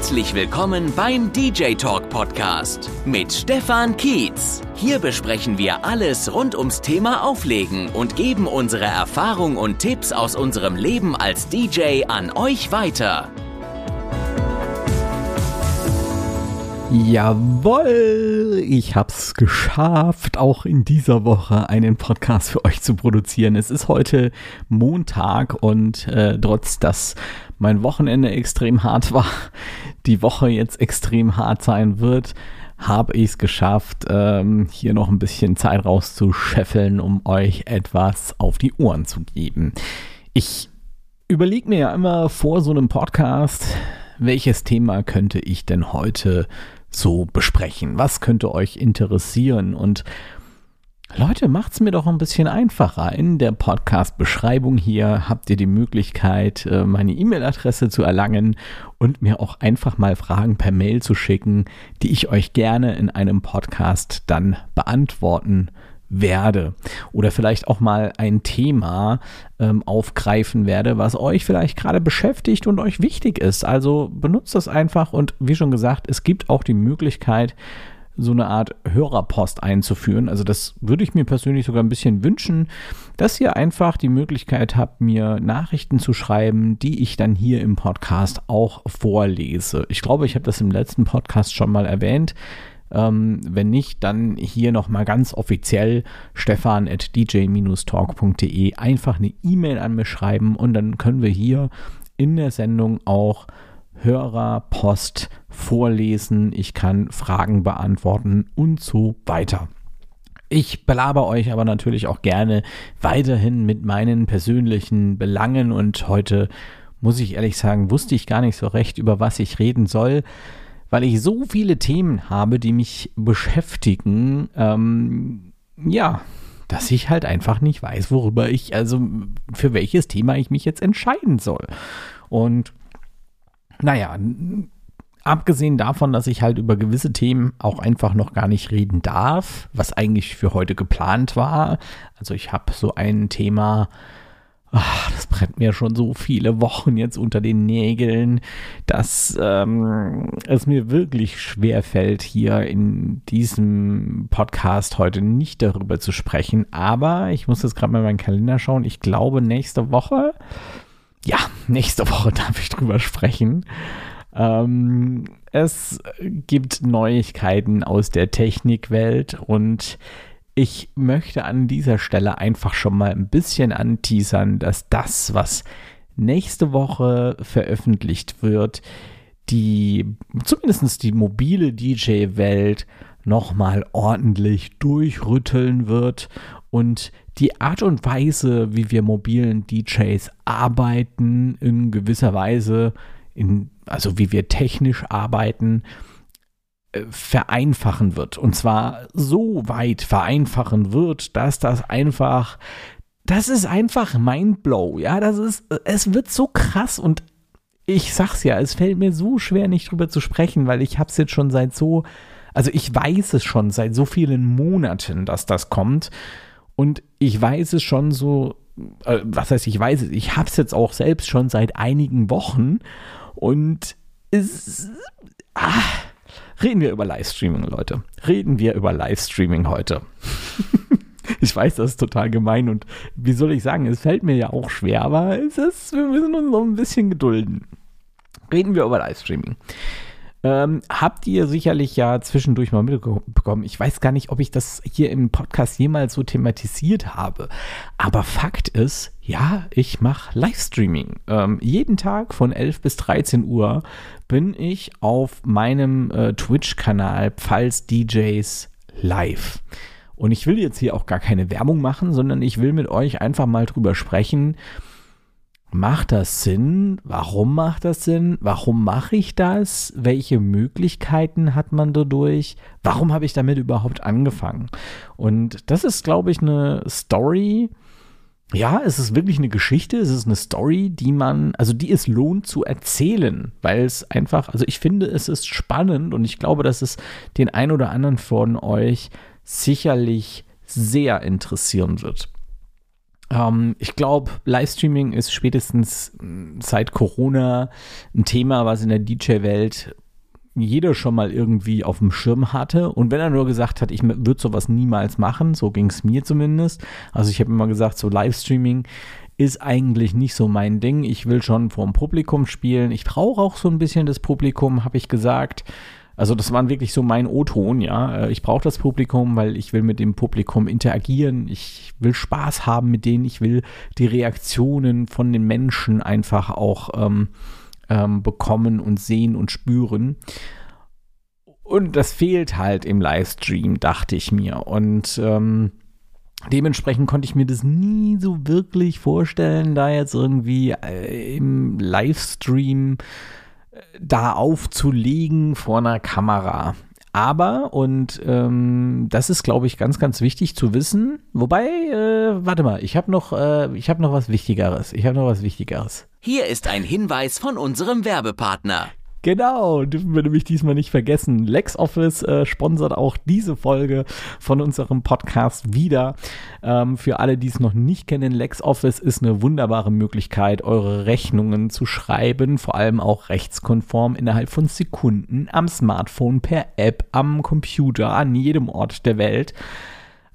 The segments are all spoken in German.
Herzlich willkommen beim DJ Talk Podcast mit Stefan Kietz. Hier besprechen wir alles rund ums Thema Auflegen und geben unsere Erfahrung und Tipps aus unserem Leben als DJ an euch weiter. Jawoll, ich hab's geschafft, auch in dieser Woche einen Podcast für euch zu produzieren. Es ist heute Montag und äh, trotz dass mein Wochenende extrem hart war, die Woche jetzt extrem hart sein wird, habe ich es geschafft, ähm, hier noch ein bisschen Zeit rauszuscheffeln, um euch etwas auf die Ohren zu geben. Ich überlege mir ja immer vor so einem Podcast, welches Thema könnte ich denn heute so besprechen? Was könnte euch interessieren? Und Leute, macht's mir doch ein bisschen einfacher. In der Podcast-Beschreibung hier habt ihr die Möglichkeit, äh, meine E-Mail-Adresse zu erlangen und mir auch einfach mal Fragen per Mail zu schicken, die ich euch gerne in einem Podcast dann beantworten werde oder vielleicht auch mal ein Thema ähm, aufgreifen werde, was euch vielleicht gerade beschäftigt und euch wichtig ist. Also benutzt das einfach und wie schon gesagt, es gibt auch die Möglichkeit, so eine Art Hörerpost einzuführen. Also das würde ich mir persönlich sogar ein bisschen wünschen, dass ihr einfach die Möglichkeit habt, mir Nachrichten zu schreiben, die ich dann hier im Podcast auch vorlese. Ich glaube, ich habe das im letzten Podcast schon mal erwähnt. Ähm, wenn nicht, dann hier nochmal ganz offiziell stefan at dj-talk.de einfach eine E-Mail an mich schreiben und dann können wir hier in der Sendung auch Hörerpost vorlesen. Ich kann Fragen beantworten und so weiter. Ich belaber euch aber natürlich auch gerne weiterhin mit meinen persönlichen Belangen und heute muss ich ehrlich sagen, wusste ich gar nicht so recht, über was ich reden soll weil ich so viele Themen habe, die mich beschäftigen, ähm, ja, dass ich halt einfach nicht weiß, worüber ich, also für welches Thema ich mich jetzt entscheiden soll. Und naja, abgesehen davon, dass ich halt über gewisse Themen auch einfach noch gar nicht reden darf, was eigentlich für heute geplant war. Also ich habe so ein Thema, Ach, das brennt mir schon so viele Wochen jetzt unter den Nägeln, dass ähm, es mir wirklich schwer fällt, hier in diesem Podcast heute nicht darüber zu sprechen. Aber ich muss jetzt gerade mal in meinen Kalender schauen. Ich glaube, nächste Woche, ja, nächste Woche darf ich drüber sprechen. Ähm, es gibt Neuigkeiten aus der Technikwelt und ich möchte an dieser Stelle einfach schon mal ein bisschen anteasern, dass das, was nächste Woche veröffentlicht wird, die zumindest die mobile DJ-Welt nochmal ordentlich durchrütteln wird und die Art und Weise, wie wir mobilen DJs arbeiten, in gewisser Weise, in, also wie wir technisch arbeiten, vereinfachen wird. Und zwar so weit vereinfachen wird, dass das einfach, das ist einfach Mindblow. Ja, das ist, es wird so krass und ich sag's ja, es fällt mir so schwer, nicht drüber zu sprechen, weil ich hab's jetzt schon seit so, also ich weiß es schon seit so vielen Monaten, dass das kommt. Und ich weiß es schon so, äh, was heißt, ich weiß es, ich hab's jetzt auch selbst schon seit einigen Wochen und es, ah, Reden wir über Livestreaming, Leute. Reden wir über Livestreaming heute. ich weiß, das ist total gemein und wie soll ich sagen, es fällt mir ja auch schwer, aber es ist, wir müssen uns noch ein bisschen gedulden. Reden wir über Livestreaming. Ähm, habt ihr sicherlich ja zwischendurch mal mitbekommen. Ich weiß gar nicht, ob ich das hier im Podcast jemals so thematisiert habe. Aber Fakt ist, ja, ich mache Livestreaming. Ähm, jeden Tag von 11 bis 13 Uhr bin ich auf meinem äh, Twitch-Kanal Pfalz DJs live. Und ich will jetzt hier auch gar keine Werbung machen, sondern ich will mit euch einfach mal drüber sprechen, Macht das Sinn? Warum macht das Sinn? Warum mache ich das? Welche Möglichkeiten hat man dadurch? Warum habe ich damit überhaupt angefangen? Und das ist, glaube ich, eine Story. Ja, es ist wirklich eine Geschichte, es ist eine Story, die man, also die es lohnt zu erzählen, weil es einfach, also ich finde, es ist spannend und ich glaube, dass es den ein oder anderen von euch sicherlich sehr interessieren wird. Ähm, ich glaube, Livestreaming ist spätestens hm, seit Corona ein Thema, was in der DJ-Welt jeder schon mal irgendwie auf dem Schirm hatte. Und wenn er nur gesagt hat, ich würde sowas niemals machen, so ging es mir zumindest. Also ich habe immer gesagt, so Livestreaming ist eigentlich nicht so mein Ding. Ich will schon vor dem Publikum spielen. Ich brauche auch so ein bisschen das Publikum, habe ich gesagt. Also das war wirklich so mein O-Ton, ja. Äh, ich brauche das Publikum, weil ich will mit dem Publikum interagieren. Ich will Spaß haben mit denen. Ich will die Reaktionen von den Menschen einfach auch ähm, ähm, bekommen und sehen und spüren. Und das fehlt halt im Livestream, dachte ich mir. Und ähm, dementsprechend konnte ich mir das nie so wirklich vorstellen, da jetzt irgendwie äh, im Livestream da aufzulegen vor einer Kamera. Aber, und ähm, das ist, glaube ich, ganz, ganz wichtig zu wissen. Wobei, äh, warte mal, ich habe noch, äh, habe noch was Wichtigeres. Ich habe noch was Wichtigeres. Hier ist ein Hinweis von unserem Werbepartner. Genau, dürfen wir nämlich diesmal nicht vergessen. LexOffice äh, sponsert auch diese Folge von unserem Podcast wieder. Ähm, für alle, die es noch nicht kennen, LexOffice ist eine wunderbare Möglichkeit, eure Rechnungen zu schreiben, vor allem auch rechtskonform innerhalb von Sekunden am Smartphone, per App, am Computer, an jedem Ort der Welt.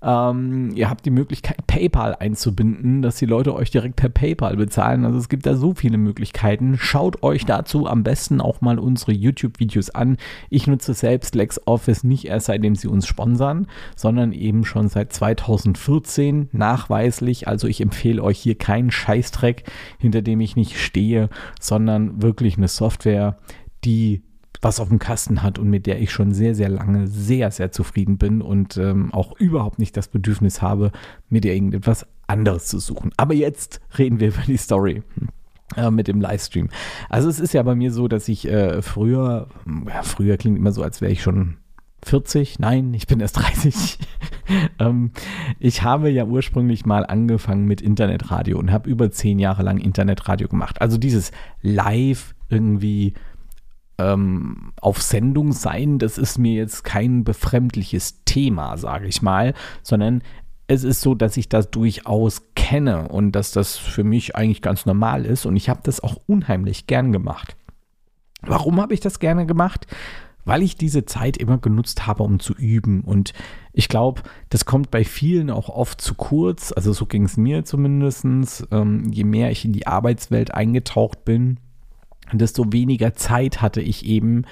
Ähm, ihr habt die Möglichkeit, PayPal einzubinden, dass die Leute euch direkt per PayPal bezahlen. Also es gibt da so viele Möglichkeiten. Schaut euch dazu am besten auch mal unsere YouTube-Videos an. Ich nutze selbst LexOffice nicht erst seitdem sie uns sponsern, sondern eben schon seit 2014 nachweislich. Also ich empfehle euch hier keinen Scheißdreck, hinter dem ich nicht stehe, sondern wirklich eine Software, die was auf dem Kasten hat und mit der ich schon sehr, sehr lange sehr, sehr zufrieden bin und ähm, auch überhaupt nicht das Bedürfnis habe, mir dir irgendetwas anderes zu suchen. Aber jetzt reden wir über die Story äh, mit dem Livestream. Also es ist ja bei mir so, dass ich äh, früher, ja, früher klingt immer so, als wäre ich schon 40, nein, ich bin erst 30. ähm, ich habe ja ursprünglich mal angefangen mit Internetradio und habe über zehn Jahre lang Internetradio gemacht. Also dieses Live irgendwie ähm, auf Sendung sein, das ist mir jetzt kein befremdliches Thema, sage ich mal, sondern es ist so, dass ich das durchaus kenne und dass das für mich eigentlich ganz normal ist und ich habe das auch unheimlich gern gemacht. Warum habe ich das gerne gemacht? Weil ich diese Zeit immer genutzt habe, um zu üben. Und ich glaube, das kommt bei vielen auch oft zu kurz. Also so ging es mir zumindest. Ähm, je mehr ich in die Arbeitswelt eingetaucht bin, desto weniger Zeit hatte ich eben,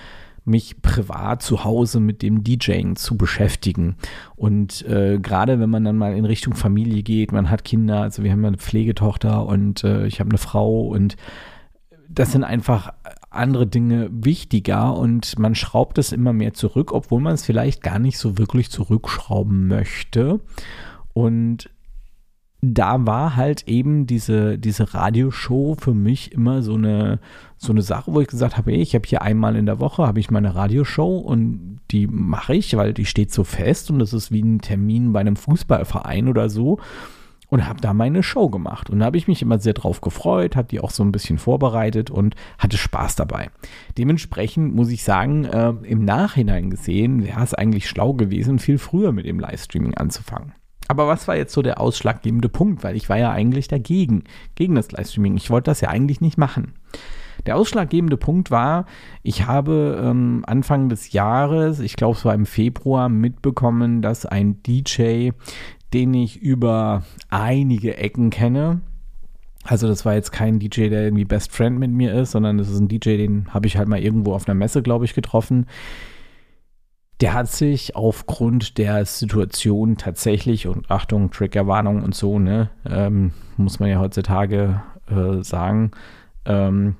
mich privat zu Hause mit dem DJing zu beschäftigen. Und äh, gerade wenn man dann mal in Richtung Familie geht, man hat Kinder, also wir haben eine Pflegetochter und äh, ich habe eine Frau und das sind einfach andere Dinge wichtiger und man schraubt es immer mehr zurück, obwohl man es vielleicht gar nicht so wirklich zurückschrauben möchte. Und da war halt eben diese, diese Radioshow für mich immer so eine, so eine Sache, wo ich gesagt habe, ich habe hier einmal in der Woche habe ich meine Radioshow und die mache ich, weil die steht so fest und das ist wie ein Termin bei einem Fußballverein oder so und habe da meine Show gemacht und da habe ich mich immer sehr drauf gefreut, habe die auch so ein bisschen vorbereitet und hatte Spaß dabei. Dementsprechend muss ich sagen, äh, im Nachhinein gesehen wäre es eigentlich schlau gewesen, viel früher mit dem Livestreaming anzufangen. Aber was war jetzt so der ausschlaggebende Punkt? Weil ich war ja eigentlich dagegen, gegen das Livestreaming. Ich wollte das ja eigentlich nicht machen. Der ausschlaggebende Punkt war, ich habe ähm, Anfang des Jahres, ich glaube es war im Februar, mitbekommen, dass ein DJ, den ich über einige Ecken kenne, also das war jetzt kein DJ, der irgendwie Best Friend mit mir ist, sondern das ist ein DJ, den habe ich halt mal irgendwo auf einer Messe, glaube ich, getroffen der hat sich aufgrund der Situation tatsächlich, und Achtung, Triggerwarnung und so, ne, ähm, muss man ja heutzutage äh, sagen, ähm,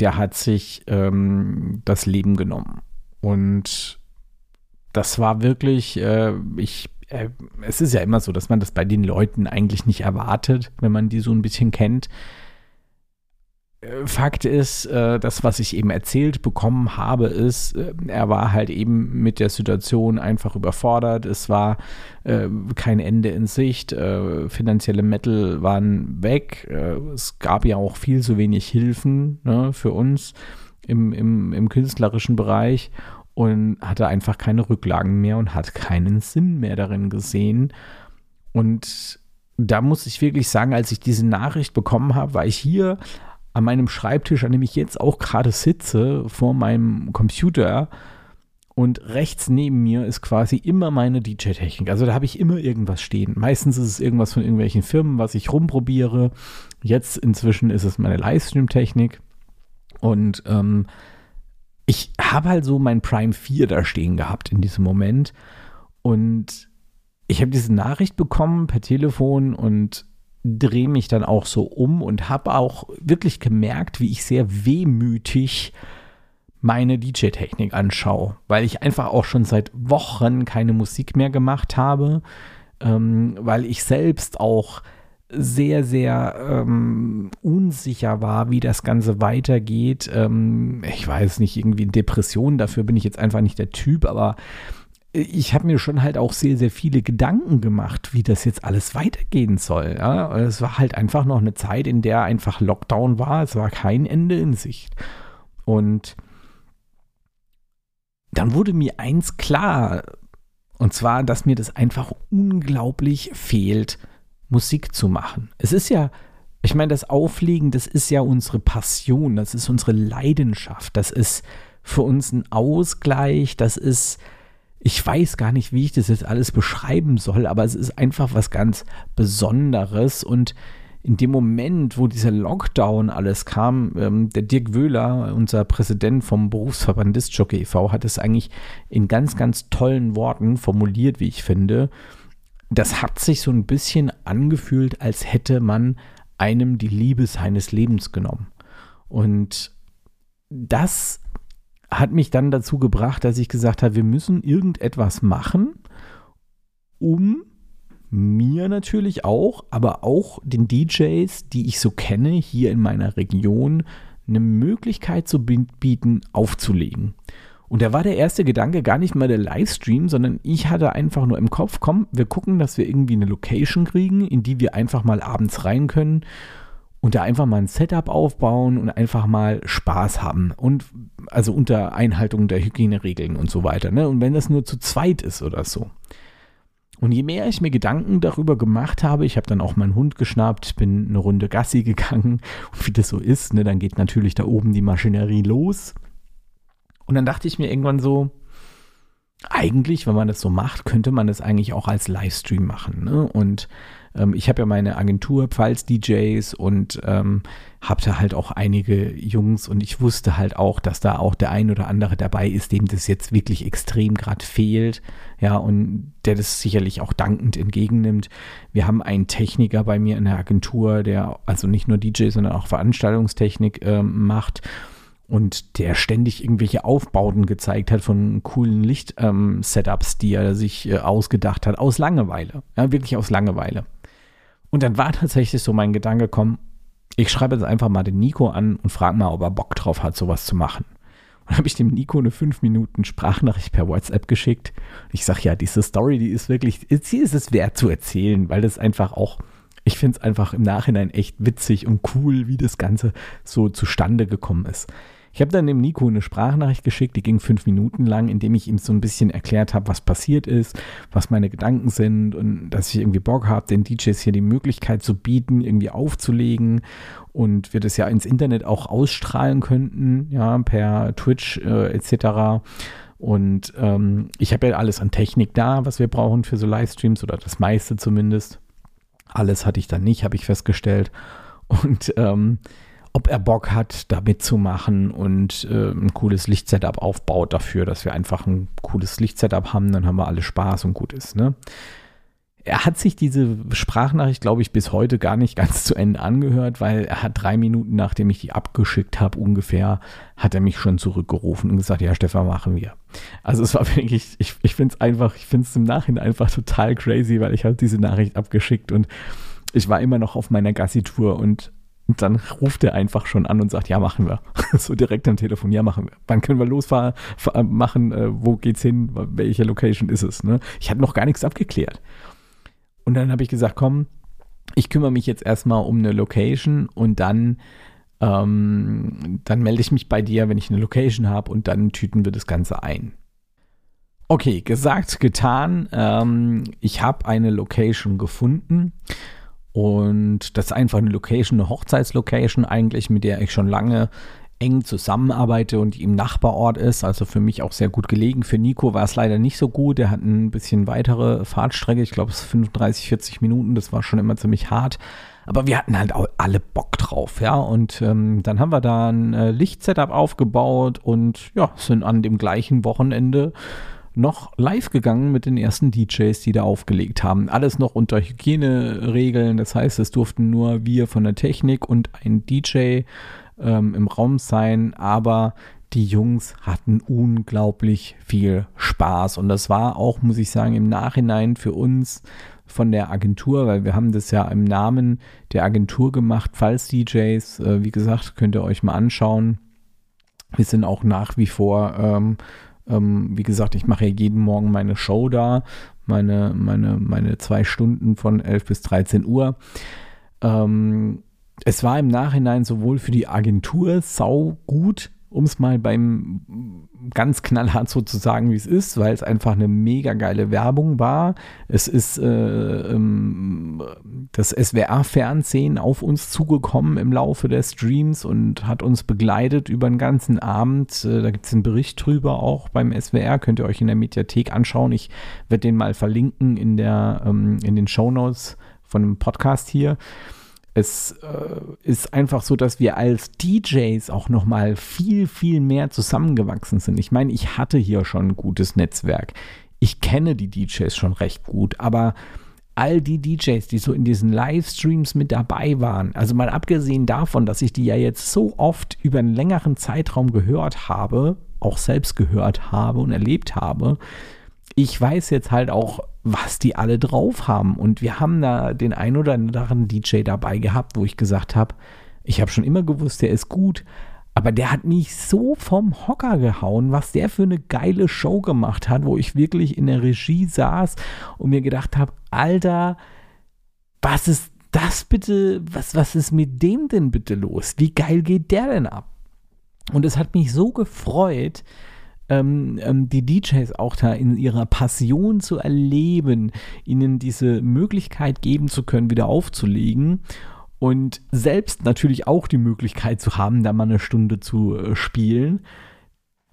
der hat sich ähm, das Leben genommen. Und das war wirklich, äh, ich, äh, es ist ja immer so, dass man das bei den Leuten eigentlich nicht erwartet, wenn man die so ein bisschen kennt. Fakt ist, äh, das, was ich eben erzählt bekommen habe, ist, äh, er war halt eben mit der Situation einfach überfordert. Es war äh, kein Ende in Sicht. Finanzielle Mittel waren weg. Es gab ja auch viel zu wenig Hilfen ne, für uns im, im, im künstlerischen Bereich und hatte einfach keine Rücklagen mehr und hat keinen Sinn mehr darin gesehen. Und da muss ich wirklich sagen, als ich diese Nachricht bekommen habe, war ich hier an meinem Schreibtisch, an dem ich jetzt auch gerade sitze, vor meinem Computer. Und rechts neben mir ist quasi immer meine DJ-Technik. Also da habe ich immer irgendwas stehen. Meistens ist es irgendwas von irgendwelchen Firmen, was ich rumprobiere. Jetzt inzwischen ist es meine Livestream-Technik. Und ähm, ich habe halt so mein Prime 4 da stehen gehabt in diesem Moment. Und ich habe diese Nachricht bekommen per Telefon und drehe mich dann auch so um und habe auch wirklich gemerkt, wie ich sehr wehmütig meine DJ-Technik anschaue, weil ich einfach auch schon seit Wochen keine Musik mehr gemacht habe, ähm, weil ich selbst auch sehr, sehr ähm, unsicher war, wie das Ganze weitergeht. Ähm, ich weiß nicht, irgendwie Depressionen, dafür bin ich jetzt einfach nicht der Typ, aber ich habe mir schon halt auch sehr, sehr viele Gedanken gemacht, wie das jetzt alles weitergehen soll. Ja? Es war halt einfach noch eine Zeit, in der einfach Lockdown war. Es war kein Ende in Sicht. Und dann wurde mir eins klar, und zwar, dass mir das einfach unglaublich fehlt, Musik zu machen. Es ist ja, ich meine, das Auflegen, das ist ja unsere Passion, das ist unsere Leidenschaft, das ist für uns ein Ausgleich, das ist ich weiß gar nicht, wie ich das jetzt alles beschreiben soll, aber es ist einfach was ganz Besonderes und in dem Moment, wo dieser Lockdown alles kam, ähm, der Dirk Wöhler, unser Präsident vom Berufsverband Discjockey e.V., hat es eigentlich in ganz, ganz tollen Worten formuliert, wie ich finde. Das hat sich so ein bisschen angefühlt, als hätte man einem die Liebe seines Lebens genommen. Und das hat mich dann dazu gebracht, dass ich gesagt habe, wir müssen irgendetwas machen, um mir natürlich auch, aber auch den DJs, die ich so kenne, hier in meiner Region, eine Möglichkeit zu bieten, aufzulegen. Und da war der erste Gedanke gar nicht mal der Livestream, sondern ich hatte einfach nur im Kopf, komm, wir gucken, dass wir irgendwie eine Location kriegen, in die wir einfach mal abends rein können und da einfach mal ein Setup aufbauen und einfach mal Spaß haben. Und also unter Einhaltung der Hygieneregeln und so weiter. Ne? Und wenn das nur zu zweit ist oder so. Und je mehr ich mir Gedanken darüber gemacht habe, ich habe dann auch meinen Hund geschnappt, bin eine Runde Gassi gegangen und wie das so ist, ne, dann geht natürlich da oben die Maschinerie los. Und dann dachte ich mir irgendwann so, eigentlich, wenn man das so macht, könnte man das eigentlich auch als Livestream machen. Ne? Und ähm, ich habe ja meine Agentur Pfalz DJs und ähm, habe da halt auch einige Jungs und ich wusste halt auch, dass da auch der ein oder andere dabei ist, dem das jetzt wirklich extrem gerade fehlt. Ja, und der das sicherlich auch dankend entgegennimmt. Wir haben einen Techniker bei mir in der Agentur, der also nicht nur DJ, sondern auch Veranstaltungstechnik äh, macht und der ständig irgendwelche Aufbauten gezeigt hat von coolen Licht-Setups, ähm, die er sich äh, ausgedacht hat, aus Langeweile. Ja, wirklich aus Langeweile. Und dann war tatsächlich so mein Gedanke, komm, ich schreibe jetzt einfach mal den Nico an und frage mal, ob er Bock drauf hat, sowas zu machen. Und habe ich dem Nico eine 5 Minuten Sprachnachricht per WhatsApp geschickt. Und ich sage, ja, diese Story, die ist wirklich, sie ist es wert zu erzählen, weil das einfach auch, ich finde es einfach im Nachhinein echt witzig und cool, wie das Ganze so zustande gekommen ist. Ich habe dann dem Nico eine Sprachnachricht geschickt, die ging fünf Minuten lang, indem ich ihm so ein bisschen erklärt habe, was passiert ist, was meine Gedanken sind und dass ich irgendwie Bock habe, den DJs hier die Möglichkeit zu bieten, irgendwie aufzulegen und wir das ja ins Internet auch ausstrahlen könnten, ja, per Twitch äh, etc. Und ähm, ich habe ja alles an Technik da, was wir brauchen für so Livestreams oder das meiste zumindest. Alles hatte ich dann nicht, habe ich festgestellt. Und ähm, ob er Bock hat, da mitzumachen und äh, ein cooles Lichtsetup aufbaut dafür, dass wir einfach ein cooles Lichtsetup haben, dann haben wir alle Spaß und gut ist. Ne? Er hat sich diese Sprachnachricht, glaube ich, bis heute gar nicht ganz zu Ende angehört, weil er hat drei Minuten, nachdem ich die abgeschickt habe, ungefähr, hat er mich schon zurückgerufen und gesagt, ja, Stefan, machen wir. Also es war wirklich, ich, ich finde es einfach, ich finde es im Nachhinein einfach total crazy, weil ich habe diese Nachricht abgeschickt und ich war immer noch auf meiner Gassi-Tour und und dann ruft er einfach schon an und sagt, ja, machen wir. so direkt am Telefon, ja, machen wir. Wann können wir losfahren, machen, äh, wo geht's hin, welche Location ist es? Ne? Ich hatte noch gar nichts abgeklärt. Und dann habe ich gesagt, komm, ich kümmere mich jetzt erstmal um eine Location und dann, ähm, dann melde ich mich bei dir, wenn ich eine Location habe und dann tüten wir das Ganze ein. Okay, gesagt, getan. Ähm, ich habe eine Location gefunden Und das ist einfach eine Location, eine Hochzeitslocation eigentlich, mit der ich schon lange eng zusammenarbeite und die im Nachbarort ist. Also für mich auch sehr gut gelegen. Für Nico war es leider nicht so gut. Er hat ein bisschen weitere Fahrtstrecke. Ich glaube, es ist 35, 40 Minuten. Das war schon immer ziemlich hart. Aber wir hatten halt auch alle Bock drauf, ja. Und ähm, dann haben wir da ein äh, Lichtsetup aufgebaut und ja, sind an dem gleichen Wochenende noch live gegangen mit den ersten DJs, die da aufgelegt haben. Alles noch unter Hygieneregeln. Das heißt, es durften nur wir von der Technik und ein DJ ähm, im Raum sein, aber die Jungs hatten unglaublich viel Spaß und das war auch, muss ich sagen, im Nachhinein für uns von der Agentur, weil wir haben das ja im Namen der Agentur gemacht, Falls DJs, äh, wie gesagt, könnt ihr euch mal anschauen. Wir sind auch nach wie vor, ähm, ähm, wie gesagt, ich mache ja jeden Morgen meine Show da, meine, meine, meine zwei Stunden von 11 bis 13 Uhr. Ähm, es war im Nachhinein sowohl für die Agentur sau gut, um es mal beim ganz knallhart so zu sagen, wie es ist, weil es einfach eine mega geile Werbung war. Es ist äh, ähm, das SWR-Fernsehen auf uns zugekommen im Laufe der Streams und hat uns begleitet über den ganzen Abend. Äh, da gibt es einen Bericht drüber auch beim SWR, könnt ihr euch in der Mediathek anschauen. Ich werde den mal verlinken in, der, ähm, in den Shownotes von dem Podcast hier es äh, ist einfach so, dass wir als DJs auch noch mal viel, viel mehr zusammengewachsen sind. Ich meine, ich hatte hier schon ein gutes Netzwerk. Ich kenne die DJs schon recht gut, aber all die DJs, die so in diesen Livestreams mit dabei waren, also mal abgesehen davon, dass ich die ja jetzt so oft über einen längeren Zeitraum gehört habe, auch selbst gehört habe und erlebt habe, ich weiß jetzt halt auch, was die alle drauf haben. Und wir haben da den ein oder anderen DJ dabei gehabt, wo ich gesagt habe, ich habe schon immer gewusst, der ist gut, aber der hat mich so vom Hocker gehauen, was der für eine geile Show gemacht hat, wo ich wirklich in der Regie saß und mir gedacht habe, Alter, was ist das bitte, was, was ist mit dem denn bitte los? Wie geil geht der denn ab? Und es hat mich so gefreut, ähm, ähm, die DJs auch da in ihrer Passion zu erleben, ihnen diese Möglichkeit geben zu können, wieder aufzulegen und selbst natürlich auch die Möglichkeit zu haben, da mal eine Stunde zu äh, spielen.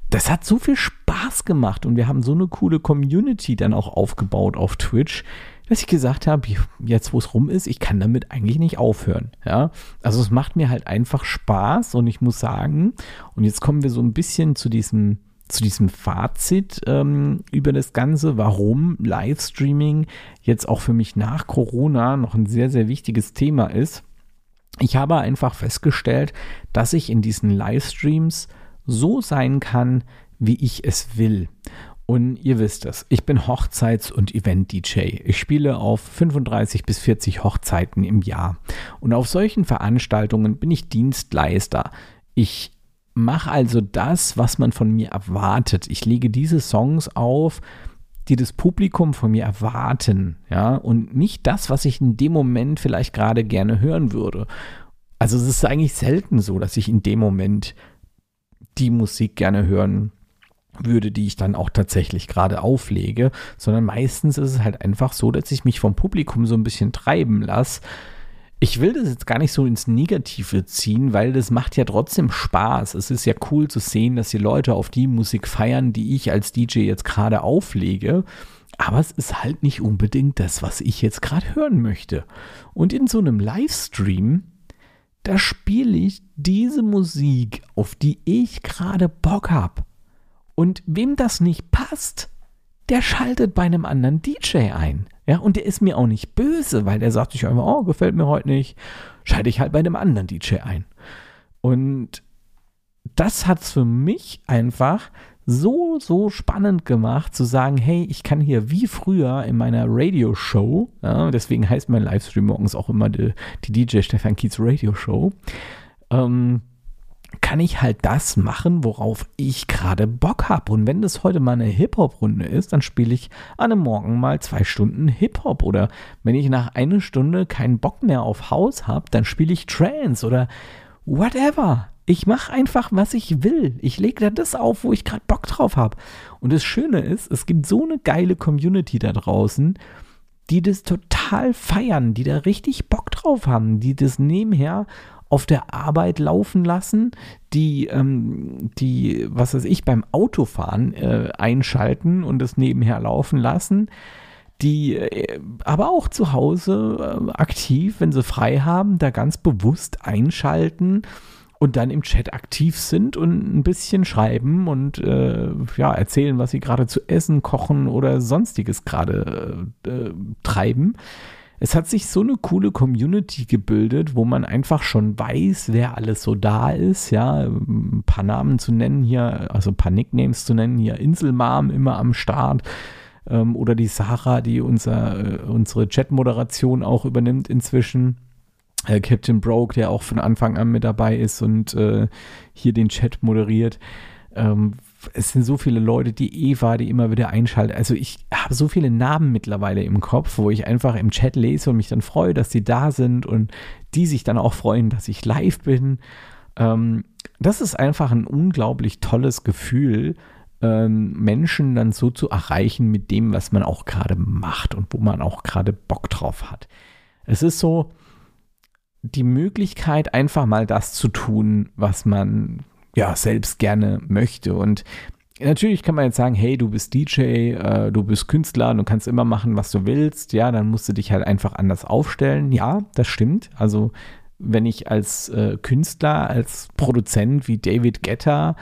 Das hat so viel Spaß gemacht und wir haben so eine coole Community dann auch aufgebaut auf Twitch, dass ich gesagt habe, jetzt wo es rum ist, ich kann damit eigentlich nicht aufhören. Ja, also es macht mir halt einfach Spaß und ich muss sagen, und jetzt kommen wir so ein bisschen zu diesem zu diesem Fazit ähm, über das Ganze, warum Livestreaming jetzt auch für mich nach Corona noch ein sehr, sehr wichtiges Thema ist. Ich habe einfach festgestellt, dass ich in diesen Livestreams so sein kann, wie ich es will. Und ihr wisst es, ich bin Hochzeits- und Event-DJ. Ich spiele auf 35 bis 40 Hochzeiten im Jahr. Und auf solchen Veranstaltungen bin ich Dienstleister. Ich mache also das, was man von mir erwartet. Ich lege diese Songs auf, die das Publikum von mir erwarten, ja, und nicht das, was ich in dem Moment vielleicht gerade gerne hören würde. Also es ist eigentlich selten so, dass ich in dem Moment die Musik gerne hören würde, die ich dann auch tatsächlich gerade auflege, sondern meistens ist es halt einfach so, dass ich mich vom Publikum so ein bisschen treiben lasse ich will das jetzt gar nicht so ins Negative ziehen, weil das macht ja trotzdem Spaß. Es ist ja cool zu sehen, dass die Leute auf die Musik feiern, die ich als DJ jetzt gerade auflege. Aber es ist halt nicht unbedingt das, was ich jetzt gerade hören möchte. Und in so einem Livestream, da spiele ich diese Musik, auf die ich gerade Bock habe. Und wem das nicht passt, der schaltet bei einem anderen DJ ein. Ja, und der ist mir auch nicht böse, weil der sagt sich einfach, oh, gefällt mir heute nicht, schalte ich halt bei einem anderen DJ ein. Und das hat es für mich einfach so, so spannend gemacht, zu sagen, hey, ich kann hier wie früher in meiner Radio-Show, ja, deswegen heißt mein Livestream morgens auch immer die, die DJ Stefan Kiez Radio Show, ähm, kann ich halt das machen, worauf ich gerade Bock habe. Und wenn das heute mal eine Hip-Hop-Runde ist, dann spiele ich an einem Morgen mal zwei Stunden Hip-Hop. Oder wenn ich nach einer Stunde keinen Bock mehr auf Haus habe, dann spiele ich Trance oder whatever. Ich mache einfach, was ich will. Ich lege da das auf, wo ich gerade Bock drauf habe. Und das Schöne ist, es gibt so eine geile Community da draußen, die das total feiern, die da richtig Bock drauf haben, die das nebenher auf der Arbeit laufen lassen, die, ähm, die was weiß ich, beim Autofahren äh, einschalten und das nebenher laufen lassen, die äh, aber auch zu Hause äh, aktiv, wenn sie frei haben, da ganz bewusst einschalten und dann im Chat aktiv sind und ein bisschen schreiben und äh, ja, erzählen, was sie gerade zu essen, kochen oder sonstiges gerade äh, treiben. Es hat sich so eine coole Community gebildet, wo man einfach schon weiß, wer alles so da ist. Ja, ein paar Namen zu nennen hier, also ein paar Nicknames zu nennen hier. Inselmam immer am Start. Ähm, oder die Sarah, die unser, äh, unsere Chat-Moderation auch übernimmt inzwischen. Äh, Captain Broke, der auch von Anfang an mit dabei ist und äh, hier den Chat moderiert. Ähm, es sind so viele Leute, die Eva, die immer wieder einschaltet. Also ich habe so viele Namen mittlerweile im Kopf, wo ich einfach im Chat lese und mich dann freue, dass die da sind und die sich dann auch freuen, dass ich live bin. Ähm, das ist einfach ein unglaublich tolles Gefühl, ähm, Menschen dann so zu erreichen mit dem, was man auch gerade macht und wo man auch gerade Bock drauf hat. Es ist so die Möglichkeit, einfach mal das zu tun, was man ja selbst gerne möchte. Und Natürlich kann man jetzt sagen, hey, du bist DJ, äh, du bist Künstler, du kannst immer machen, was du willst. Ja, dann musst du dich halt einfach anders aufstellen. Ja, das stimmt. Also wenn ich als äh, Künstler, als Produzent wie David Guetta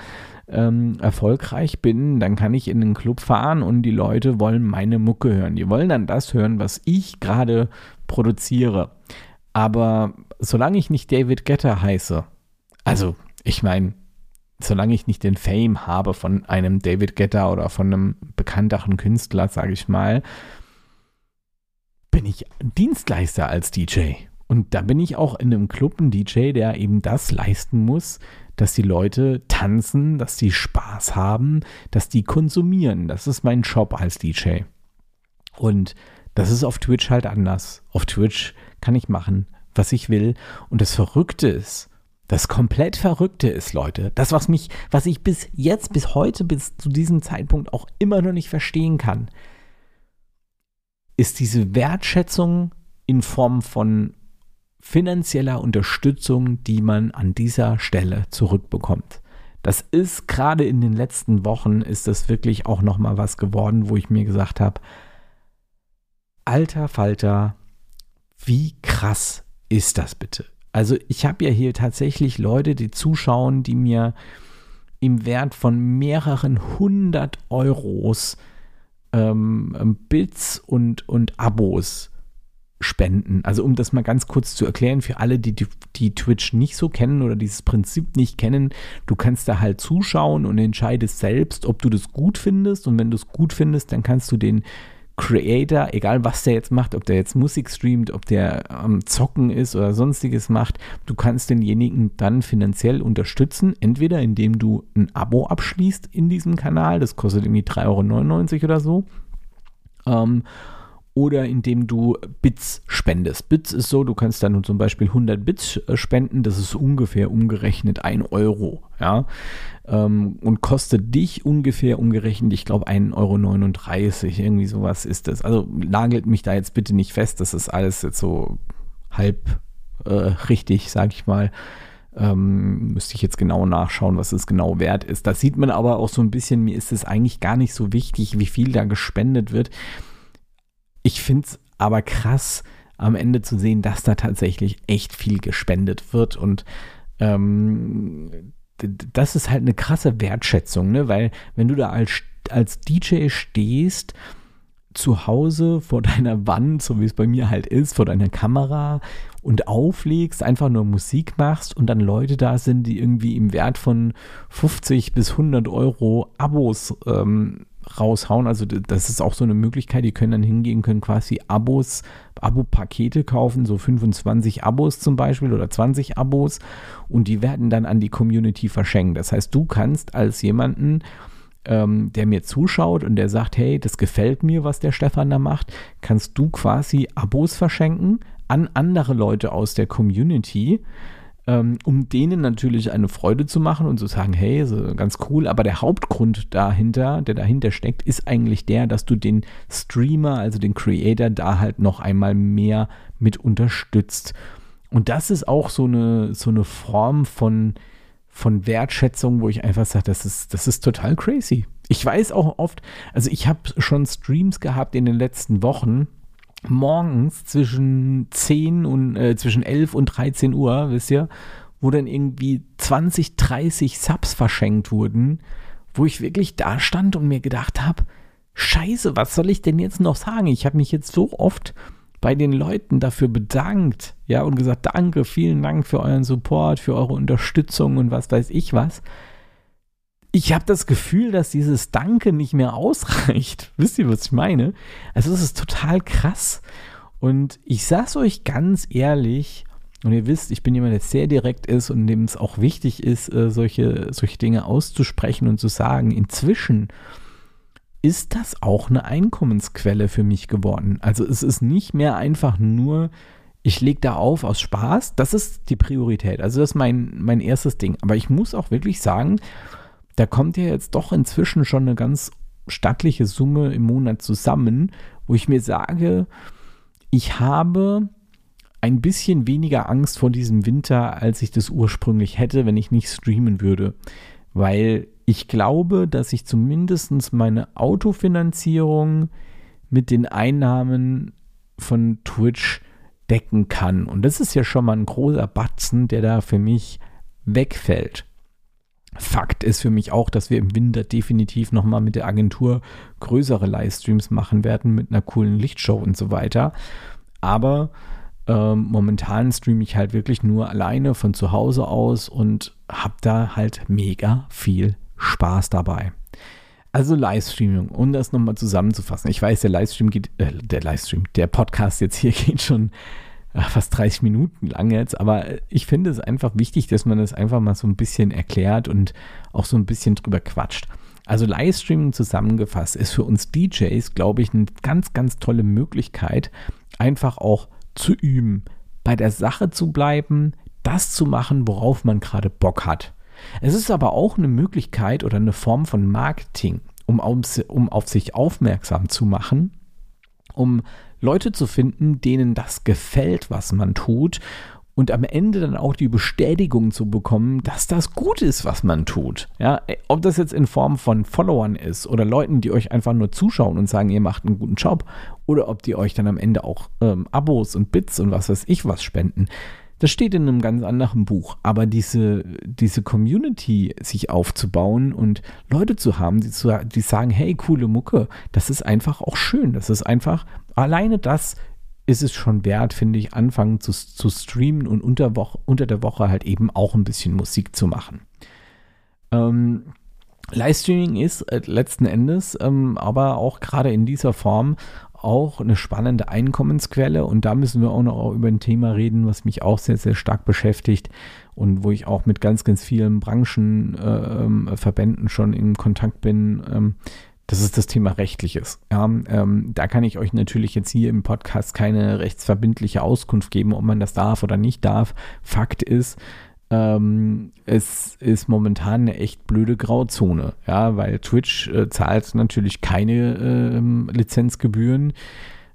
ähm, erfolgreich bin, dann kann ich in den Club fahren und die Leute wollen meine Mucke hören. Die wollen dann das hören, was ich gerade produziere. Aber solange ich nicht David Guetta heiße, also ich meine, solange ich nicht den Fame habe von einem David Guetta oder von einem bekannteren Künstler, sage ich mal, bin ich Dienstleister als DJ. Und da bin ich auch in einem Club ein DJ, der eben das leisten muss, dass die Leute tanzen, dass die Spaß haben, dass die konsumieren. Das ist mein Job als DJ. Und das ist auf Twitch halt anders. Auf Twitch kann ich machen, was ich will. Und das Verrückte ist, das komplett Verrückte ist, Leute, das, was mich, was ich bis jetzt, bis heute, bis zu diesem Zeitpunkt auch immer noch nicht verstehen kann, ist diese Wertschätzung in Form von finanzieller Unterstützung, die man an dieser Stelle zurückbekommt. Das ist gerade in den letzten Wochen ist das wirklich auch noch mal was geworden, wo ich mir gesagt habe, alter Falter, wie krass ist das bitte? Also ich habe ja hier tatsächlich Leute, die zuschauen, die mir im Wert von mehreren hundert Euros ähm, Bits und, und Abos spenden. Also um das mal ganz kurz zu erklären für alle, die, die, die Twitch nicht so kennen oder dieses Prinzip nicht kennen, du kannst da halt zuschauen und entscheidest selbst, ob du das gut findest und wenn du es gut findest, dann kannst du den Creator, egal was der jetzt macht, ob der jetzt Musik streamt, ob der am Zocken ist oder sonstiges macht, du kannst denjenigen dann finanziell unterstützen, entweder indem du ein Abo abschließt in diesem Kanal, das kostet irgendwie 3,99 Euro oder so, ähm, oder indem du Bits spendest. Bits ist so, du kannst dann zum Beispiel 100 Bits äh, spenden, das ist ungefähr umgerechnet 1 Euro, ja, ähm, und kostet dich ungefähr umgerechnet, ich glaube 1,39 Euro, irgendwie sowas ist das. Also nagelt mich da jetzt bitte nicht fest, das ist alles jetzt so halb äh, richtig, sag ich mal. Ähm, müsste ich jetzt genau nachschauen, was es genau wert ist. Das sieht man aber auch so ein bisschen, mir ist es eigentlich gar nicht so wichtig, wie viel da gespendet wird. Ich finde es aber krass, am Ende zu sehen, dass da tatsächlich echt viel gespendet wird und ähm, das ist halt eine krasse Wertschätzung, ne? Weil wenn du da als, als DJ stehst, zu Hause vor deiner Wand, so wie es bei mir halt ist, vor deiner Kamera und auflegst, einfach nur Musik machst und dann Leute da sind, die irgendwie im Wert von 50 bis 100 Euro Abos ähm, raushauen. Also das ist auch so eine Möglichkeit, die können dann hingehen, können quasi Abos, Abo-Pakete kaufen, so 25 Abos zum Beispiel oder 20 Abos und die werden dann an die Community verschenkt. Das heißt, du kannst als jemanden, ähm, der mir zuschaut und der sagt, hey, das gefällt mir, was der Stefan da macht, kannst du quasi Abos verschenken an andere Leute aus der Community ähm, um denen natürlich eine Freude zu machen und zu sagen, hey, so ganz cool, aber der Hauptgrund dahinter, der dahinter steckt, ist eigentlich der, dass du den Streamer, also den Creator, da halt noch einmal mehr mit unterstützt. Und das ist auch so eine, so eine Form von, von Wertschätzung, wo ich einfach sage, das ist, das ist total crazy. Ich weiß auch oft, also ich habe schon Streams gehabt in den letzten Wochen, morgens zwischen 10 und äh, zwischen 11 und 13 Uhr, wisst ihr, wo dann irgendwie 20, 30 Subs verschenkt wurden, wo ich wirklich da stand und mir gedacht habe, Scheiße, was soll ich denn jetzt noch sagen? Ich habe mich jetzt so oft bei den Leuten dafür bedankt, ja, und gesagt, danke, vielen Dank für euren Support, für eure Unterstützung und was weiß ich was ich habe das Gefühl, dass dieses Danke nicht mehr ausreicht. Wisst ihr, was ich meine? Also es ist total krass. Und ich sag's euch ganz ehrlich, und ihr wisst, ich bin jemand, der sehr direkt ist und dem es auch wichtig ist, äh, solche, solche Dinge auszusprechen und zu sagen. Inzwischen ist das auch eine Einkommensquelle für mich geworden. Also es ist nicht mehr einfach nur, ich lege da auf aus Spaß. Das ist die Priorität. Also das ist mein, mein erstes Ding. Aber ich muss auch wirklich sagen, da kommt ja jetzt doch inzwischen schon eine ganz stattliche Summe im Monat zusammen, wo ich mir sage, ich habe ein bisschen weniger Angst vor diesem Winter, als ich das ursprünglich hätte, wenn ich nicht streamen würde. Weil ich glaube, dass ich zumindest meine Autofinanzierung mit den Einnahmen von Twitch decken kann. Und das ist ja schon mal ein großer Batzen, der da für mich wegfällt. Fakt ist für mich auch, dass wir im Winter definitiv nochmal mit der Agentur größere Livestreams machen werden mit einer coolen Lichtshow und so weiter. Aber ähm, momentan streame ich halt wirklich nur alleine von zu Hause aus und habe da halt mega viel Spaß dabei. Also Livestreaming, um das nochmal zusammenzufassen. Ich weiß, der Livestream geht, äh, der Livestream, der Podcast jetzt hier geht schon fast 30 Minuten lang jetzt, aber ich finde es einfach wichtig, dass man das einfach mal so ein bisschen erklärt und auch so ein bisschen drüber quatscht. Also Livestreaming zusammengefasst ist für uns DJs, glaube ich, eine ganz, ganz tolle Möglichkeit, einfach auch zu üben, bei der Sache zu bleiben, das zu machen, worauf man gerade Bock hat. Es ist aber auch eine Möglichkeit oder eine Form von Marketing, um um auf sich aufmerksam zu machen, um Leute zu finden, denen das gefällt, was man tut und am Ende dann auch die Bestätigung zu bekommen, dass das gut ist, was man tut. Ja, ob das jetzt in Form von Followern ist oder Leuten, die euch einfach nur zuschauen und sagen, ihr macht einen guten Job, oder ob die euch dann am Ende auch ähm, Abos und Bits und was weiß ich was spenden. Das steht in einem ganz anderen Buch. Aber diese, diese Community sich aufzubauen und Leute zu haben, die, zu, die sagen, hey, coole Mucke, das ist einfach auch schön. Das ist einfach, alleine das ist es schon wert, finde ich, anfangen zu, zu streamen und unter, Woche, unter der Woche halt eben auch ein bisschen Musik zu machen. Ähm, Livestreaming ist äh, letzten Endes ähm, aber auch gerade in dieser Form auch eine spannende Einkommensquelle und da müssen wir auch noch über ein Thema reden, was mich auch sehr, sehr stark beschäftigt und wo ich auch mit ganz, ganz vielen Branchenverbänden äh, schon in Kontakt bin. Ähm, das ist das Thema Rechtliches. Ja, ähm, da kann ich euch natürlich jetzt hier im Podcast keine rechtsverbindliche Auskunft geben, ob man das darf oder nicht darf. Fakt ist, ähm, es ist momentan eine echt blöde Grauzone, ja, weil Twitch äh, zahlt natürlich keine ähm, Lizenzgebühren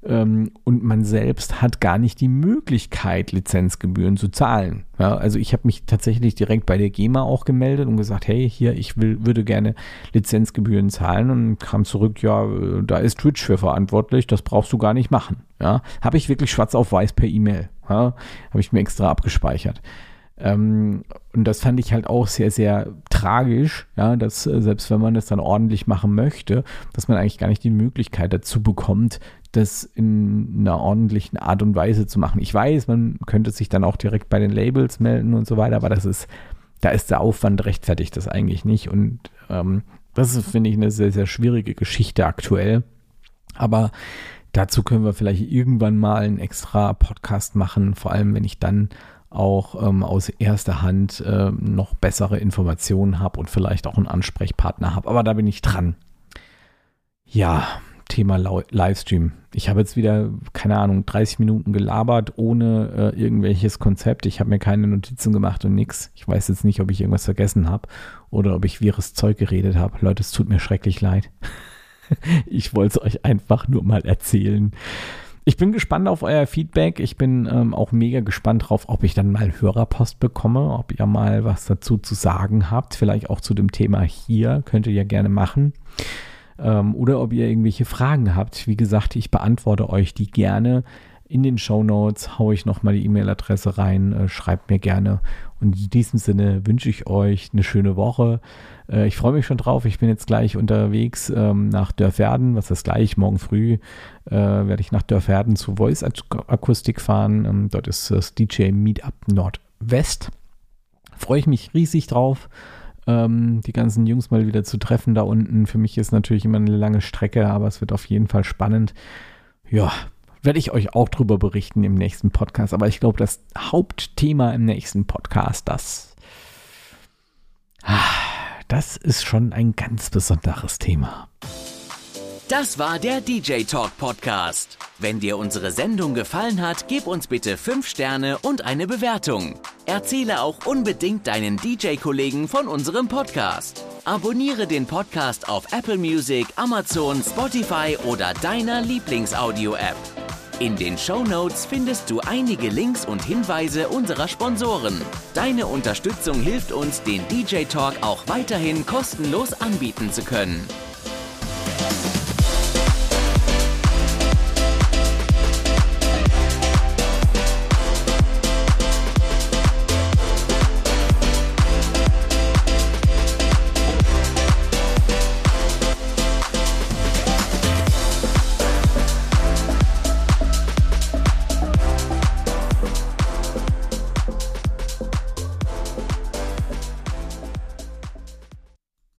ähm, und man selbst hat gar nicht die Möglichkeit, Lizenzgebühren zu zahlen. Ja, also ich habe mich tatsächlich direkt bei der GEMA auch gemeldet und gesagt, hey, hier, ich will, würde gerne Lizenzgebühren zahlen und kam zurück, ja, äh, da ist Twitch für verantwortlich, das brauchst du gar nicht machen. Ja, habe ich wirklich schwarz auf weiß per E-Mail, ja, habe ich mir extra abgespeichert. Ähm, und das fand ich halt auch sehr, sehr tragisch, ja, dass äh, selbst wenn man das dann ordentlich machen möchte, dass man eigentlich gar nicht die Möglichkeit dazu bekommt, das in einer ordentlichen Art und Weise zu machen. Ich weiß, man könnte sich dann auch direkt bei den Labels melden und so weiter, aber das ist, da ist der Aufwand rechtfertigt das eigentlich nicht. Und ähm, das ist, finde ich, eine sehr, sehr schwierige Geschichte aktuell. Aber dazu können wir vielleicht irgendwann mal einen extra Podcast machen, vor allem wenn ich dann auch ähm, aus erster Hand äh, noch bessere Informationen habe und vielleicht auch einen Ansprechpartner habe. Aber da bin ich dran. Ja, Thema Livestream. Ich habe jetzt wieder, keine Ahnung, 30 Minuten gelabert ohne äh, irgendwelches Konzept. Ich habe mir keine Notizen gemacht und nichts. Ich weiß jetzt nicht, ob ich irgendwas vergessen habe oder ob ich wirres Zeug geredet habe. Leute, es tut mir schrecklich leid. ich wollte es euch einfach nur mal erzählen. Ich bin gespannt auf euer Feedback. Ich bin ähm, auch mega gespannt drauf, ob ich dann mal Hörerpost bekomme, ob ihr mal was dazu zu sagen habt. Vielleicht auch zu dem Thema hier. Könnt ihr ja gerne machen. Ähm, oder ob ihr irgendwelche Fragen habt. Wie gesagt, ich beantworte euch die gerne. In den Show Notes haue ich nochmal die E-Mail-Adresse rein. Äh, schreibt mir gerne. Und in diesem Sinne wünsche ich euch eine schöne Woche. Äh, ich freue mich schon drauf. Ich bin jetzt gleich unterwegs ähm, nach Dörferden. Was ist gleich? Morgen früh äh, werde ich nach Dörferden zu Voice Akustik fahren. Ähm, dort ist das DJ Meetup Nordwest. Freue ich mich riesig drauf ähm, die ganzen Jungs mal wieder zu treffen da unten. Für mich ist natürlich immer eine lange Strecke, aber es wird auf jeden Fall spannend. Ja, werde ich euch auch drüber berichten im nächsten Podcast. Aber ich glaube, das Hauptthema im nächsten Podcast, das, das ist schon ein ganz besonderes Thema. Das war der DJ Talk Podcast. Wenn dir unsere Sendung gefallen hat, gib uns bitte 5 Sterne und eine Bewertung. Erzähle auch unbedingt deinen DJ-Kollegen von unserem Podcast. Abonniere den Podcast auf Apple Music, Amazon, Spotify oder deiner Lieblingsaudio-App. In den Show Notes findest du einige Links und Hinweise unserer Sponsoren. Deine Unterstützung hilft uns, den DJ Talk auch weiterhin kostenlos anbieten zu können.